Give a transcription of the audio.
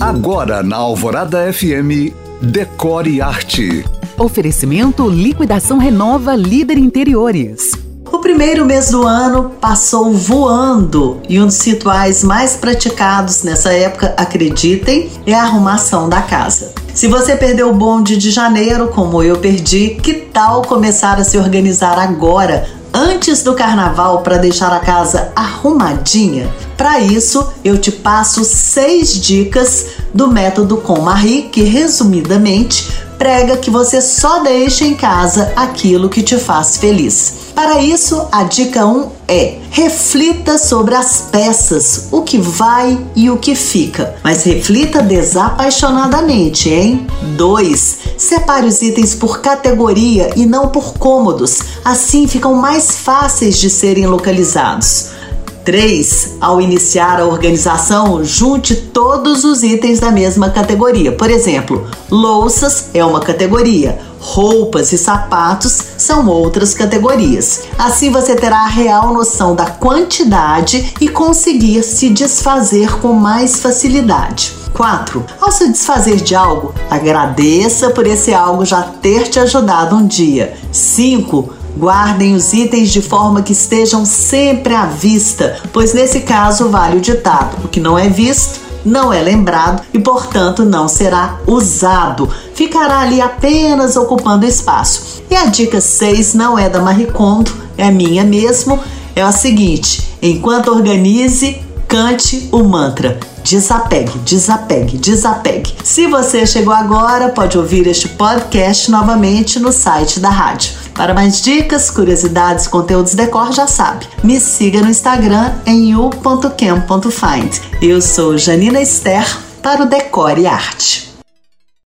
Agora na Alvorada FM, Decore Arte. Oferecimento Liquidação Renova Líder Interiores. O primeiro mês do ano passou voando e um dos rituais mais praticados nessa época, acreditem, é a arrumação da casa. Se você perdeu o bonde de janeiro, como eu perdi, que tal começar a se organizar agora, antes do carnaval, para deixar a casa arrumadinha? Para isso, eu te passo seis dicas do método com Marie, que resumidamente prega que você só deixa em casa aquilo que te faz feliz. Para isso, a dica 1 é: reflita sobre as peças, o que vai e o que fica, mas reflita desapaixonadamente, hein? 2. Separe os itens por categoria e não por cômodos, assim ficam mais fáceis de serem localizados. 3. Ao iniciar a organização, junte todos os itens da mesma categoria. Por exemplo, louças é uma categoria, roupas e sapatos são outras categorias. Assim você terá a real noção da quantidade e conseguir se desfazer com mais facilidade. 4. Ao se desfazer de algo, agradeça por esse algo já ter te ajudado um dia. 5. Guardem os itens de forma que estejam sempre à vista, pois nesse caso vale o ditado: o que não é visto não é lembrado e, portanto, não será usado. Ficará ali apenas ocupando espaço. E a dica 6 não é da Marie Kondo, é minha mesmo. É a seguinte: enquanto organize, cante o mantra. Desapegue, desapegue, desapegue. Se você chegou agora, pode ouvir este podcast novamente no site da rádio. Para mais dicas, curiosidades, conteúdos decor, já sabe. Me siga no Instagram em u.cam.find. Eu sou Janina Esther para o Decore Arte.